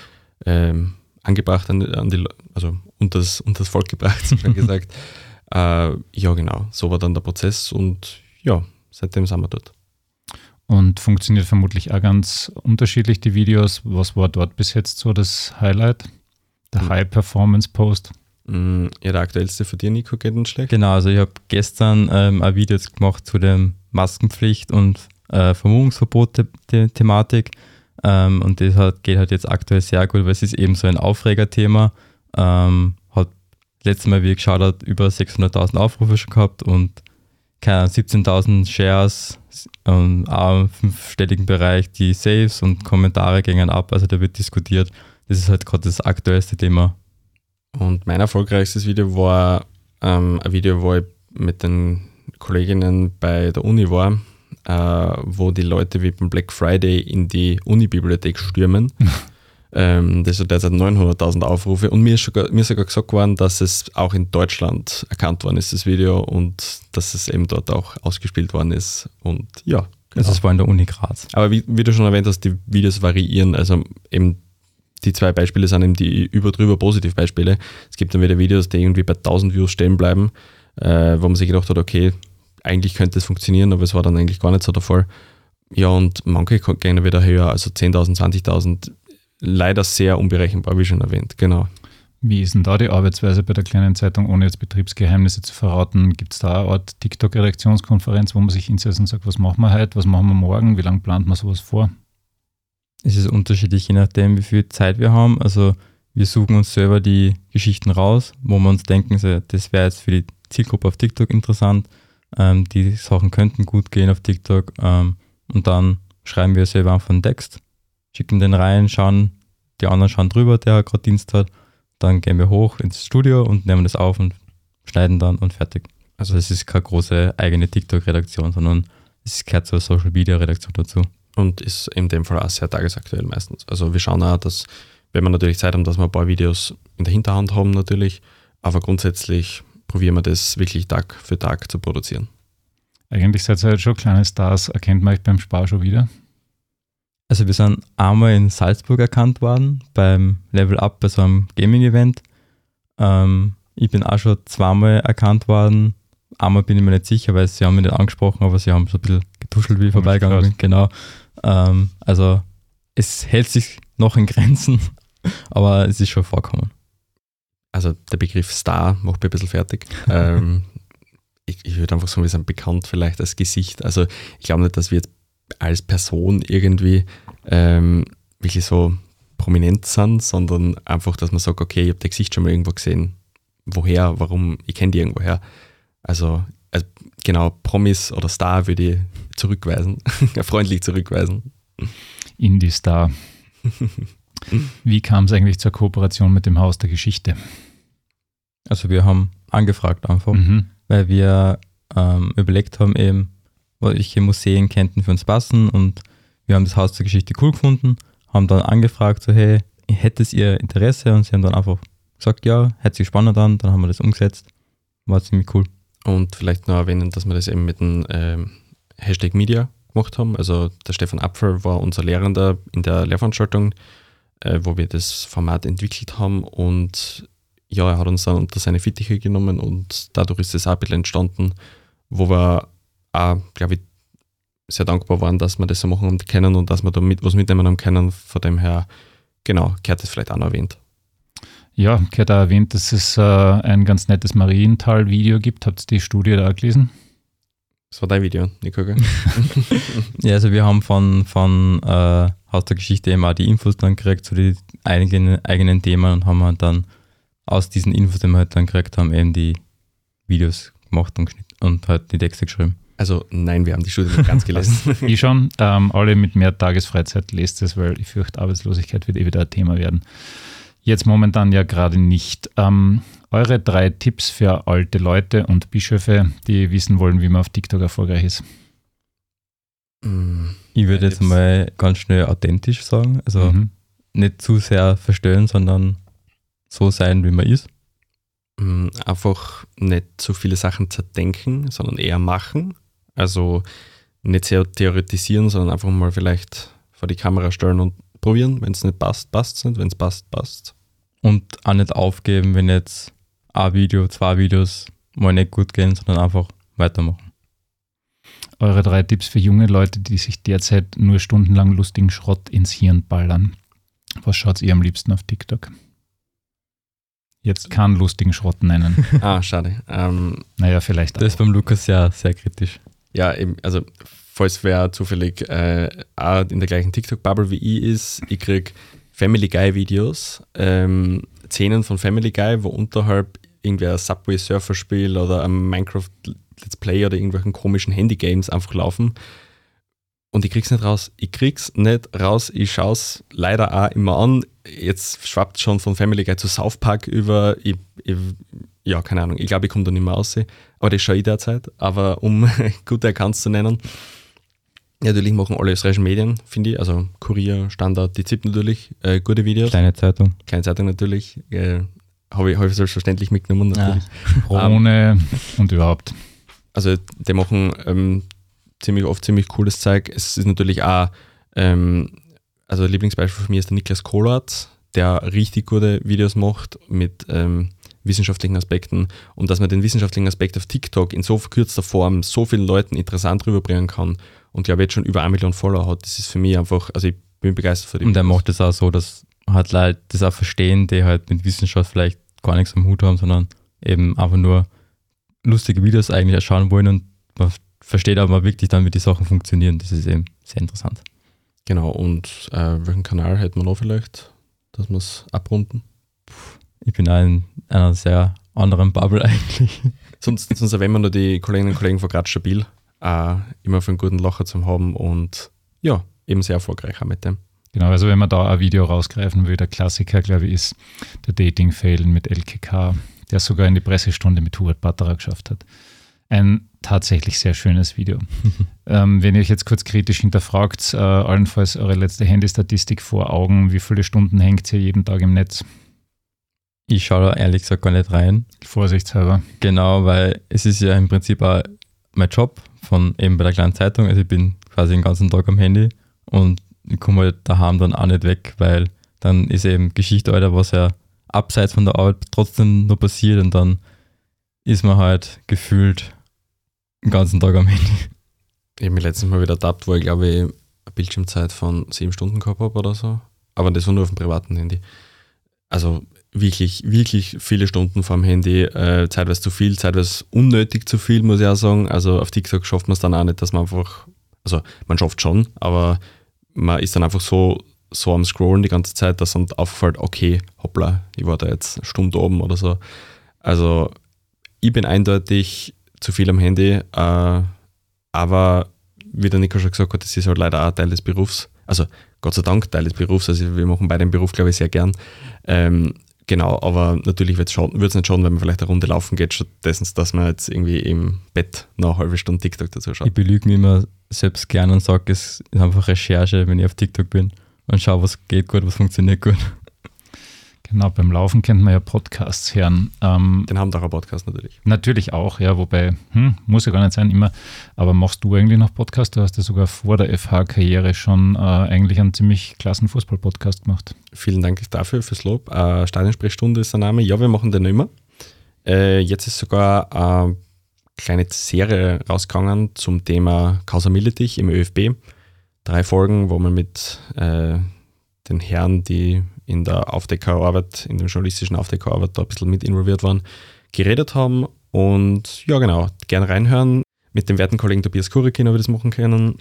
ähm, angebracht an, an die, also unter das, unter das Volk gebracht, schon gesagt. Äh, ja, genau, so war dann der Prozess und ja, seitdem sind wir dort. Und funktioniert vermutlich auch ganz unterschiedlich die Videos. Was war dort bis jetzt so das Highlight? Der Mhm. High-Performance-Post? Mm, Ja, der aktuellste für dir, Nico, schlecht. Genau, also ich habe gestern ähm, ein Video gemacht zu der Maskenpflicht und äh, Vermummungsverbot-Thematik. Ähm, und das hat, geht halt jetzt aktuell sehr gut, weil es ist eben so ein Aufregerthema. Ähm, hat letztes Mal, wie geschaut habe, über 600.000 Aufrufe schon gehabt und keine Ahnung, 17.000 Shares und auch im fünfstelligen Bereich die Saves und Kommentare gingen ab. Also da wird diskutiert. Das ist halt gerade das aktuellste Thema. Und mein erfolgreichstes Video war ähm, ein Video, wo ich mit den Kolleginnen bei der Uni war, äh, wo die Leute wie beim Black Friday in die Uni-Bibliothek stürmen Ähm, das hat derzeit 900.000 Aufrufe und mir ist, sogar, mir ist sogar gesagt worden, dass es auch in Deutschland erkannt worden ist, das Video, und dass es eben dort auch ausgespielt worden ist. Und ja, genau. Also es war in der Uni Graz. Aber wie, wie, du schon erwähnt hast, die Videos variieren. Also eben die zwei Beispiele sind eben die über-drüber Positivbeispiele. Es gibt dann wieder Videos, die irgendwie bei 1000 Views stehen bleiben, äh, wo man sich gedacht hat, okay, eigentlich könnte es funktionieren, aber es war dann eigentlich gar nicht so der Fall. Ja, und manche gehen wieder höher, also 10.000, 20.000. Leider sehr unberechenbar, wie schon erwähnt, genau. Wie ist denn da die Arbeitsweise bei der kleinen Zeitung, ohne jetzt Betriebsgeheimnisse zu verraten? Gibt es da eine Art TikTok-Redaktionskonferenz, wo man sich hinsetzt und sagt, was machen wir heute, was machen wir morgen, wie lange plant man sowas vor? Es ist unterschiedlich, je nachdem, wie viel Zeit wir haben. Also wir suchen uns selber die Geschichten raus, wo wir uns denken, das wäre jetzt für die Zielgruppe auf TikTok interessant. Ähm, die Sachen könnten gut gehen auf TikTok. Ähm, und dann schreiben wir selber einfach einen Text, schicken den rein, schauen, die anderen schauen drüber, der gerade Dienst hat dann gehen wir hoch ins Studio und nehmen das auf und schneiden dann und fertig. Also es ist keine große eigene TikTok-Redaktion, sondern es gehört zur Social-Media-Redaktion dazu. Und ist in dem Fall auch sehr tagesaktuell meistens. Also wir schauen auch, dass, wenn wir natürlich Zeit haben, dass wir ein paar Videos in der Hinterhand haben natürlich, aber grundsätzlich probieren wir das wirklich Tag für Tag zu produzieren. Eigentlich seid ihr jetzt schon kleine Stars. Erkennt man euch beim Spar schon wieder? Also wir sind einmal in Salzburg erkannt worden, beim Level Up, bei so einem Gaming-Event. Ähm, ich bin auch schon zweimal erkannt worden. Einmal bin ich mir nicht sicher, weil sie haben mich nicht angesprochen, aber sie haben so ein bisschen getuschelt, wie ich vorbeigegangen bin. Genau. Ähm, also es hält sich noch in Grenzen, aber es ist schon vorkommen. Also der Begriff Star macht mich ein bisschen fertig. ähm, ich, ich würde einfach sagen, wir sind bekannt vielleicht als Gesicht. Also ich glaube nicht, dass wir jetzt als Person irgendwie ähm, wirklich so prominent sind, sondern einfach, dass man sagt, okay, ich habe dein Gesicht schon mal irgendwo gesehen. Woher, warum, ich kenne die irgendwoher. Also, also, genau, Promis oder Star würde ich zurückweisen, freundlich zurückweisen. Indie-Star. Wie kam es eigentlich zur Kooperation mit dem Haus der Geschichte? Also wir haben angefragt einfach, mhm. weil wir ähm, überlegt haben, eben, welche Museen könnten für uns passen und wir haben das Haus der Geschichte cool gefunden, haben dann angefragt, so hey, hättet ihr Interesse? Und sie haben dann einfach gesagt, ja, hört sich spannend an, dann haben wir das umgesetzt. War ziemlich cool. Und vielleicht noch erwähnen, dass wir das eben mit dem ähm, Hashtag Media gemacht haben. Also der Stefan Apfel war unser Lehrender in der Lehrveranstaltung, äh, wo wir das Format entwickelt haben und ja, er hat uns dann unter seine Fittiche genommen und dadurch ist es auch ein bisschen entstanden, wo wir auch, glaube ich, sehr dankbar waren, dass wir das so machen können und dass wir da mit, was mitnehmen haben können. Von dem her, genau, gehört das vielleicht auch noch erwähnt. Ja, gehört auch erwähnt, dass es äh, ein ganz nettes Marienthal-Video gibt. Habt ihr die Studie da gelesen? Das war dein Video, Nico, gell? ja, also wir haben von, von äh, Haus der Geschichte eben auch die Infos dann gekriegt zu den eigenen, eigenen Themen und haben halt dann aus diesen Infos, die wir halt dann gekriegt haben, eben die Videos gemacht und, und halt die Texte geschrieben. Also nein, wir haben die Studie nicht ganz gelesen. ich schon. Ähm, alle mit mehr Tagesfreizeit lest es, weil ich fürchte, Arbeitslosigkeit wird eh wieder ein Thema werden. Jetzt momentan ja gerade nicht. Ähm, eure drei Tipps für alte Leute und Bischöfe, die wissen wollen, wie man auf TikTok erfolgreich ist. Ich würde jetzt mal ganz schnell authentisch sagen. Also mhm. nicht zu sehr verstellen, sondern so sein, wie man ist. Mm, einfach nicht so viele Sachen zerdenken, sondern eher machen. Also nicht sehr theoretisieren, sondern einfach mal vielleicht vor die Kamera stellen und probieren. Wenn es nicht passt, passt es nicht. Wenn es passt, passt Und auch nicht aufgeben, wenn jetzt ein Video, zwei Videos mal nicht gut gehen, sondern einfach weitermachen. Eure drei Tipps für junge Leute, die sich derzeit nur stundenlang lustigen Schrott ins Hirn ballern. Was schaut ihr am liebsten auf TikTok? Jetzt keinen lustigen Schrott nennen. ah, schade. Ähm, naja, vielleicht. Das ist beim Lukas ja sehr kritisch ja, eben, also falls wer zufällig äh, auch in der gleichen TikTok-Bubble wie ich ist, ich kriege Family Guy-Videos, ähm, Szenen von Family Guy, wo unterhalb irgendwer ein Subway Surfer Spiel oder ein Minecraft Let's Play oder irgendwelchen komischen Handy-Games einfach laufen. Und ich krieg's nicht raus. Ich krieg's nicht raus. Ich schaue es leider auch immer an. Jetzt schwappt schon von Family Guy zu South Park über. Ich, ich ja, keine Ahnung, ich glaube, ich komme da nicht mehr raus. Aber das schaue ich derzeit. Aber um gute Accounts zu nennen, Natürlich machen alle österreichischen Medien, finde ich, also Kurier, Standard, die ZIP natürlich, äh, gute Videos. Kleine Zeitung. Kleine Zeitung natürlich, äh, habe ich, ich selbstverständlich mitgenommen natürlich. Krone und überhaupt. Also die machen ähm, ziemlich oft ziemlich cooles Zeug. Es ist natürlich auch, ähm, also Lieblingsbeispiel von mir ist der Niklas Kohlert, der richtig gute Videos macht mit ähm, wissenschaftlichen Aspekten und dass man den wissenschaftlichen Aspekt auf TikTok in so verkürzter Form so vielen Leuten interessant rüberbringen kann und glaube jetzt schon über eine Million Follower hat, das ist für mich einfach, also ich bin begeistert für die Und er macht es auch so, dass halt Leute das auch verstehen, die halt mit Wissenschaft vielleicht gar nichts am Hut haben, sondern eben einfach nur lustige Videos eigentlich erschauen wollen und man versteht aber wirklich dann, wie die Sachen funktionieren. Das ist eben sehr interessant. Genau, und äh, welchen Kanal hätten wir noch vielleicht, dass wir es abrunden? Ich bin auch in einer sehr anderen Bubble eigentlich. Sonst, sonst erwähnen wir nur die Kolleginnen und Kollegen von Graz Stabil, äh, immer für einen guten Lacher zu haben und ja, eben sehr erfolgreich auch mit dem. Genau, also wenn man da ein Video rausgreifen will, der Klassiker, glaube ich, ist der Dating-Fail mit LKK, der sogar in die Pressestunde mit Hubert Batterer geschafft hat. Ein tatsächlich sehr schönes Video. ähm, wenn ihr euch jetzt kurz kritisch hinterfragt, äh, allenfalls eure letzte Handystatistik vor Augen, wie viele Stunden hängt ihr jeden Tag im Netz? Ich schaue da ehrlich gesagt gar nicht rein. Vorsichtshalber. Genau, weil es ist ja im Prinzip auch mein Job von eben bei der kleinen Zeitung. Also ich bin quasi den ganzen Tag am Handy und ich komme halt daheim dann auch nicht weg, weil dann ist eben Geschichte, Alter, was ja abseits von der Arbeit trotzdem noch passiert und dann ist man halt gefühlt den ganzen Tag am Handy. Ich habe mich letztens mal wieder ertappt, wo ich glaube ich eine Bildschirmzeit von sieben Stunden gehabt habe oder so. Aber das war nur auf dem privaten Handy. Also wirklich, wirklich viele Stunden vom Handy, äh, zeitweise zu viel, zeitweise unnötig zu viel, muss ich auch sagen. Also auf TikTok schafft man es dann auch nicht, dass man einfach, also man schafft schon, aber man ist dann einfach so, so am Scrollen die ganze Zeit, dass dann auffällt, okay, hoppla, ich war da jetzt Stunde oben oder so. Also ich bin eindeutig zu viel am Handy, äh, aber wie der Nico schon gesagt hat, das ist halt leider auch Teil des Berufs. Also Gott sei Dank Teil des Berufs, also wir machen beide den Beruf, glaube ich, sehr gern. Ähm, genau, aber natürlich wird es nicht schaden, wenn man vielleicht eine Runde laufen geht, stattdessen, dass man jetzt irgendwie im Bett noch eine halbe Stunde TikTok dazu schaut. Ich belüge mich immer selbst gern und sage, es ist einfach Recherche, wenn ich auf TikTok bin und schaue, was geht gut, was funktioniert gut. Genau, beim Laufen kennt man ja Podcasts hören. Ähm, Den haben doch ein Podcast natürlich. Natürlich auch, ja, wobei, hm, muss ja gar nicht sein, immer. Aber machst du eigentlich noch Podcast? Du hast ja sogar vor der FH-Karriere schon äh, eigentlich einen ziemlich klassen Fußball-Podcast gemacht. Vielen Dank dafür, fürs Lob. Äh, Stadionsprechstunde ist der Name. Ja, wir machen den immer. Äh, jetzt ist sogar eine kleine Serie rausgegangen zum Thema Causa Militich im ÖFB. Drei Folgen, wo wir mit äh, den Herren, die in der Aufdeckerarbeit, in der journalistischen Aufdeckerarbeit da ein bisschen mit involviert waren, geredet haben. Und ja, genau, gerne reinhören. Mit dem werten Kollegen Tobias Kurikin habe ich das machen können.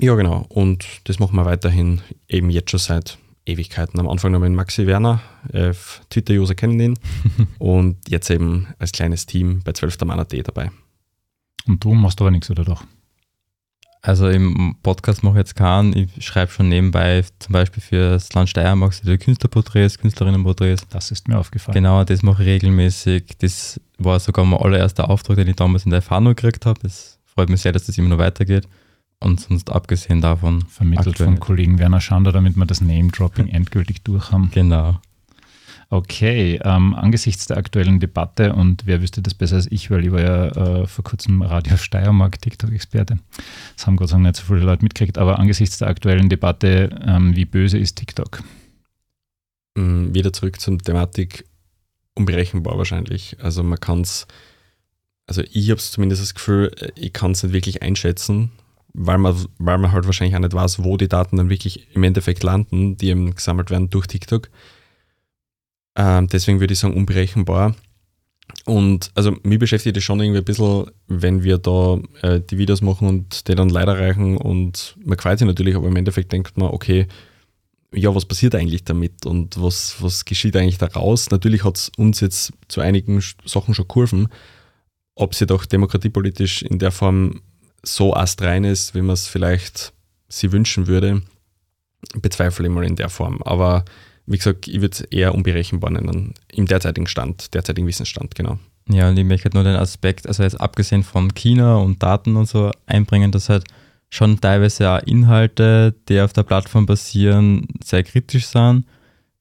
Ja, genau. Und das machen wir weiterhin eben jetzt schon seit Ewigkeiten. Am Anfang noch mit Maxi Werner, äh, Twitter-User kennen ihn. und jetzt eben als kleines Team bei 12. Mann AT dabei. Und du machst aber nichts, oder doch? Also im Podcast mache ich jetzt keinen. Ich schreibe schon nebenbei zum Beispiel für das Land Steiermark die Künstlerporträts, Künstlerinnenporträts. Das ist mir aufgefallen. Genau, das mache ich regelmäßig. Das war sogar mein allererster Auftrag, den ich damals in der FANO gekriegt habe. Das freut mich sehr, dass das immer noch weitergeht. Und sonst abgesehen davon. Vermittelt vom. Kollegen Werner Schander, damit wir das Name-Dropping endgültig durch haben. Genau. Okay, ähm, angesichts der aktuellen Debatte und wer wüsste das besser als ich, weil ich war ja äh, vor kurzem Radio Steiermark TikTok-Experte. Das haben Gott sei Dank nicht so viele Leute mitgekriegt, aber angesichts der aktuellen Debatte, ähm, wie böse ist TikTok? Mm, Wieder zurück zur Thematik, unberechenbar wahrscheinlich. Also man kann es, also ich habe es zumindest das Gefühl, äh, ich kann es nicht wirklich einschätzen, weil man, weil man halt wahrscheinlich auch nicht weiß, wo die Daten dann wirklich im Endeffekt landen, die eben gesammelt werden durch TikTok. Ähm, deswegen würde ich sagen, unberechenbar. Und also mich beschäftigt es schon irgendwie ein bisschen, wenn wir da äh, die Videos machen und die dann leider reichen und man freut sich natürlich, aber im Endeffekt denkt man, okay, ja, was passiert eigentlich damit und was, was geschieht eigentlich daraus? Natürlich hat es uns jetzt zu einigen Sachen schon geholfen. Ob sie doch demokratiepolitisch in der Form so astrein ist, wie man es vielleicht sie wünschen würde, bezweifle ich mal in der Form. Aber wie gesagt, ich würde es eher unberechenbar nennen, im derzeitigen Stand, derzeitigen Wissensstand, genau. Ja, und ich möchte halt nur den Aspekt, also jetzt abgesehen von China und Daten und so einbringen, dass halt schon teilweise auch Inhalte, die auf der Plattform basieren, sehr kritisch sind.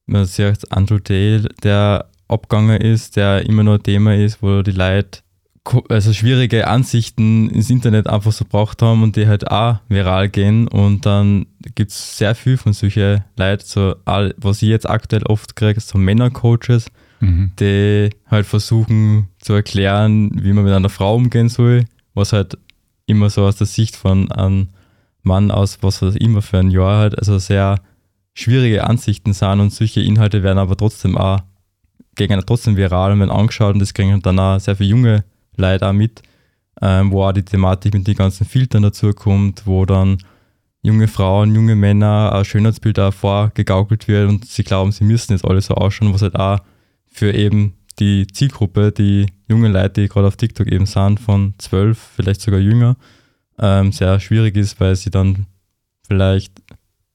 Man sieht Andrew Dale, der abgegangen ist, der immer noch ein Thema ist, wo die Leute also schwierige Ansichten ins Internet einfach so braucht haben und die halt auch viral gehen. Und dann gibt es sehr viel von solchen Leuten, so, was ich jetzt aktuell oft kriege, so Männercoaches, mhm. die halt versuchen zu erklären, wie man mit einer Frau umgehen soll, was halt immer so aus der Sicht von einem Mann aus, was weiß immer für ein Jahr halt, also sehr schwierige Ansichten sind und solche Inhalte werden aber trotzdem auch gegen trotzdem viral und werden angeschaut und das kriegen dann auch sehr viele junge Leute auch mit, ähm, wo auch die Thematik mit den ganzen Filtern dazu kommt, wo dann junge Frauen, junge Männer ein Schönheitsbild auch vorgegaukelt wird und sie glauben, sie müssen jetzt alle so ausschauen, was halt auch für eben die Zielgruppe, die jungen Leute, die gerade auf TikTok eben sind, von zwölf, vielleicht sogar jünger, ähm, sehr schwierig ist, weil sie dann vielleicht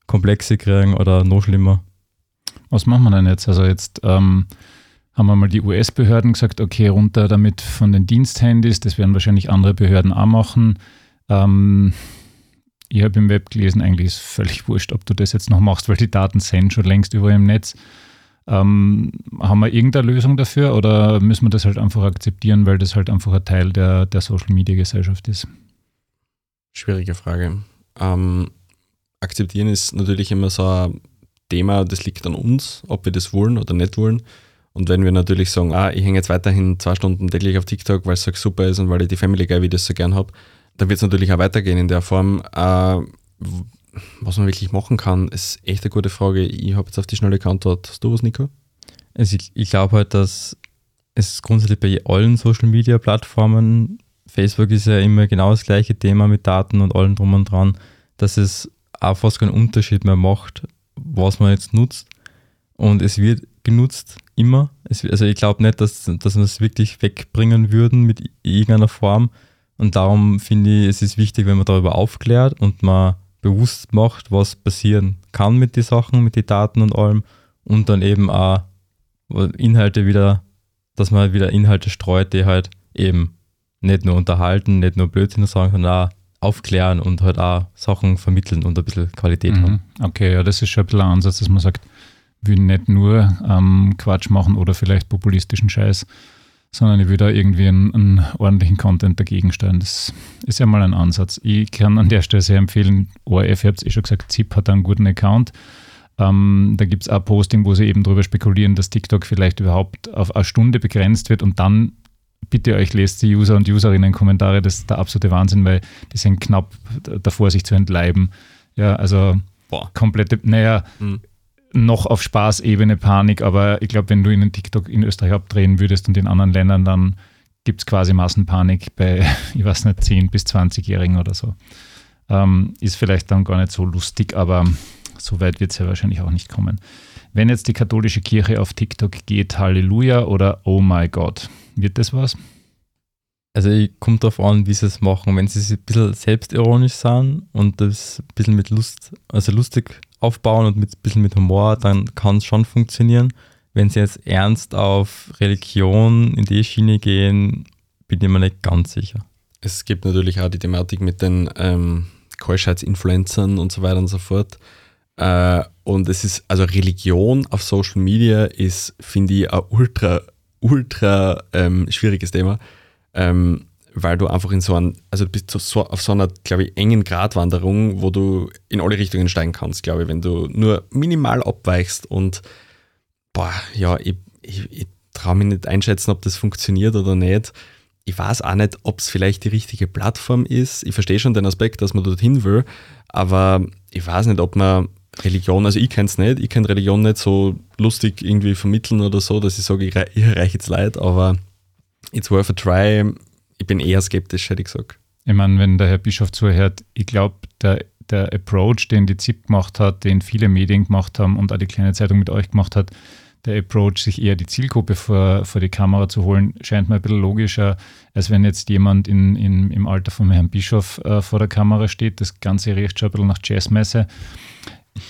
Komplexe kriegen oder noch schlimmer. Was machen wir denn jetzt? Also jetzt ähm, haben wir mal die US-Behörden gesagt, okay, runter damit von den Diensthandys, das werden wahrscheinlich andere Behörden auch machen. Ähm, ich habe im Web gelesen, eigentlich ist völlig wurscht, ob du das jetzt noch machst, weil die Daten sind schon längst überall im Netz. Ähm, haben wir irgendeine Lösung dafür oder müssen wir das halt einfach akzeptieren, weil das halt einfach ein Teil der, der Social-Media-Gesellschaft ist? Schwierige Frage. Ähm, akzeptieren ist natürlich immer so ein Thema, das liegt an uns, ob wir das wollen oder nicht wollen. Und wenn wir natürlich sagen, ah, ich hänge jetzt weiterhin zwei Stunden täglich auf TikTok, weil es so super ist und weil ich die Family Guy Videos so gern habe, dann wird es natürlich auch weitergehen in der Form. Äh, was man wirklich machen kann, ist echt eine gute Frage. Ich habe jetzt auf die schnelle geantwortet. Hast du was, Nico? Also ich, ich glaube halt, dass es grundsätzlich bei allen Social Media Plattformen, Facebook ist ja immer genau das gleiche Thema mit Daten und allem drum und dran, dass es auch fast keinen Unterschied mehr macht, was man jetzt nutzt. Und es wird genutzt, immer. Es, also ich glaube nicht, dass, dass wir es wirklich wegbringen würden mit irgendeiner Form. Und darum finde ich, es ist wichtig, wenn man darüber aufklärt und man bewusst macht, was passieren kann mit den Sachen, mit den Daten und allem. Und dann eben auch Inhalte wieder, dass man halt wieder Inhalte streut, die halt eben nicht nur unterhalten, nicht nur Blödsinn sagen, sondern auch aufklären und halt auch Sachen vermitteln und ein bisschen Qualität mhm. haben. Okay, ja, das ist schon ein bisschen ein Ansatz, dass man sagt, will nicht nur ähm, Quatsch machen oder vielleicht populistischen Scheiß, sondern ich will da irgendwie einen, einen, ordentlichen Content dagegen stellen. Das ist ja mal ein Ansatz. Ich kann an der Stelle sehr empfehlen, ORF, ihr habt es eh schon gesagt, ZIP hat einen guten Account. Ähm, da gibt es auch Posting, wo sie eben darüber spekulieren, dass TikTok vielleicht überhaupt auf eine Stunde begrenzt wird und dann bitte euch lest die User und Userinnen Kommentare, das ist der absolute Wahnsinn, weil die sind knapp davor, sich zu entleiben. Ja, also Boah. komplette, naja, mhm noch auf Spaßebene Panik, aber ich glaube, wenn du in einen TikTok in Österreich abdrehen würdest und in anderen Ländern, dann gibt es quasi Massenpanik bei, ich weiß nicht, 10- bis 20-Jährigen oder so. Ähm, ist vielleicht dann gar nicht so lustig, aber so weit wird es ja wahrscheinlich auch nicht kommen. Wenn jetzt die katholische Kirche auf TikTok geht, Halleluja oder Oh my God, wird das was? Also kommt darauf an, wie sie es machen. Wenn sie ein bisschen selbstironisch sind und das ein bisschen mit Lust, also lustig aufbauen und mit ein bisschen mit Humor, dann kann es schon funktionieren. Wenn sie jetzt ernst auf Religion in die Schiene gehen, bin ich mir nicht ganz sicher. Es gibt natürlich auch die Thematik mit den ähm, Keuschheitsinfluencern und so weiter und so fort. Äh, und es ist, also Religion auf Social Media ist, finde ich, ein ultra, ultra ähm, schwieriges Thema. Ähm, weil du einfach in so einem, also bist so, auf so einer, glaube ich, engen Gratwanderung, wo du in alle Richtungen steigen kannst, glaube ich, wenn du nur minimal abweichst und boah, ja, ich, ich, ich traue mich nicht einschätzen, ob das funktioniert oder nicht. Ich weiß auch nicht, ob es vielleicht die richtige Plattform ist. Ich verstehe schon den Aspekt, dass man dorthin will, aber ich weiß nicht, ob man Religion, also ich kenne es nicht, ich kann Religion nicht so lustig irgendwie vermitteln oder so, dass ich sage, ich, ich erreiche jetzt Leid, aber it's worth a try ich bin eher skeptisch, hätte ich gesagt. Ich meine, wenn der Herr Bischof zuhört, ich glaube, der, der Approach, den die ZIP gemacht hat, den viele Medien gemacht haben und auch die kleine Zeitung mit euch gemacht hat, der Approach, sich eher die Zielgruppe vor, vor die Kamera zu holen, scheint mir ein bisschen logischer, als wenn jetzt jemand in, in, im Alter von Herrn Bischof äh, vor der Kamera steht. Das Ganze riecht schon ein bisschen nach Jazzmesse.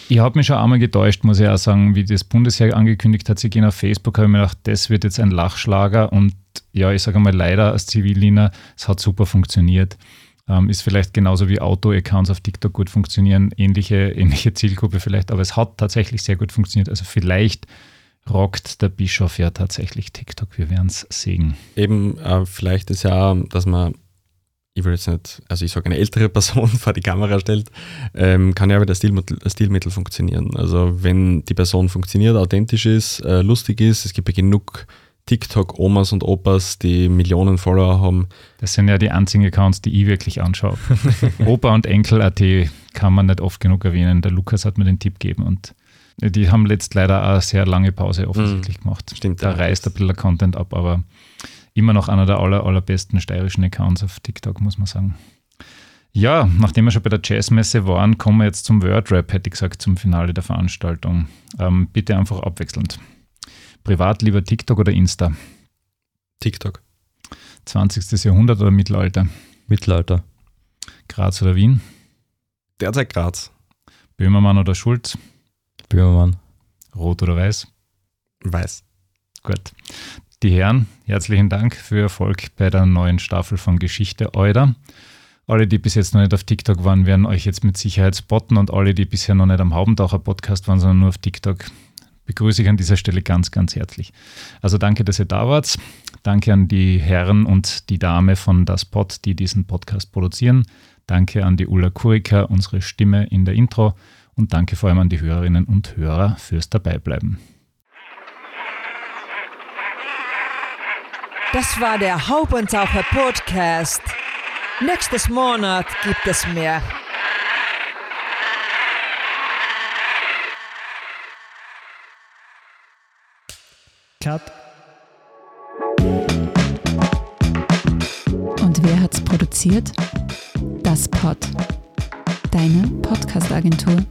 Ich habe mich schon einmal getäuscht, muss ich auch sagen, wie das Bundesheer angekündigt hat, sie gehen auf Facebook, habe ich mir gedacht, das wird jetzt ein Lachschlager und ja, ich sage mal leider als Zivildiener, es hat super funktioniert. Ähm, ist vielleicht genauso wie Auto-Accounts auf TikTok gut funktionieren, ähnliche, ähnliche Zielgruppe vielleicht, aber es hat tatsächlich sehr gut funktioniert. Also vielleicht rockt der Bischof ja tatsächlich TikTok. Wir werden es sehen. Eben, äh, vielleicht ist ja, dass man, ich will jetzt nicht, also ich sage, eine ältere Person vor die Kamera stellt, ähm, kann ja wieder Stilmittel, Stilmittel funktionieren. Also wenn die Person funktioniert, authentisch ist, äh, lustig ist, es gibt ja genug TikTok-Omas und Opas, die Millionen Follower haben. Das sind ja die einzigen Accounts, die ich wirklich anschaue. Opa und Enkel.at kann man nicht oft genug erwähnen. Der Lukas hat mir den Tipp gegeben und die haben letzt leider eine sehr lange Pause offensichtlich mm, gemacht. Stimmt. Da reißt ein bisschen der Content ab, aber immer noch einer der aller, allerbesten steirischen Accounts auf TikTok, muss man sagen. Ja, nachdem wir schon bei der Jazzmesse waren, kommen wir jetzt zum Wordrap, hätte ich gesagt, zum Finale der Veranstaltung. Ähm, bitte einfach abwechselnd. Privat lieber TikTok oder Insta? TikTok. 20. Jahrhundert oder Mittelalter? Mittelalter. Graz oder Wien? Derzeit Graz. Böhmermann oder Schulz? Böhmermann. Rot oder weiß? Weiß. Gut. Die Herren, herzlichen Dank für Erfolg bei der neuen Staffel von Geschichte Euder. Alle, die bis jetzt noch nicht auf TikTok waren, werden euch jetzt mit Sicherheit spotten und alle, die bisher noch nicht am Haubentaucher Podcast waren, sondern nur auf TikTok, begrüße ich an dieser Stelle ganz, ganz herzlich. Also danke, dass ihr da wart. Danke an die Herren und die Dame von Das Pod, die diesen Podcast produzieren. Danke an die Ulla Kurika, unsere Stimme in der Intro. Und danke vor allem an die Hörerinnen und Hörer fürs Dabeibleiben. Das war der Haubentaucher Podcast. Nächstes Monat gibt es mehr. Cut. Und wer hat's produziert? Das Pod. Deine Podcast-Agentur.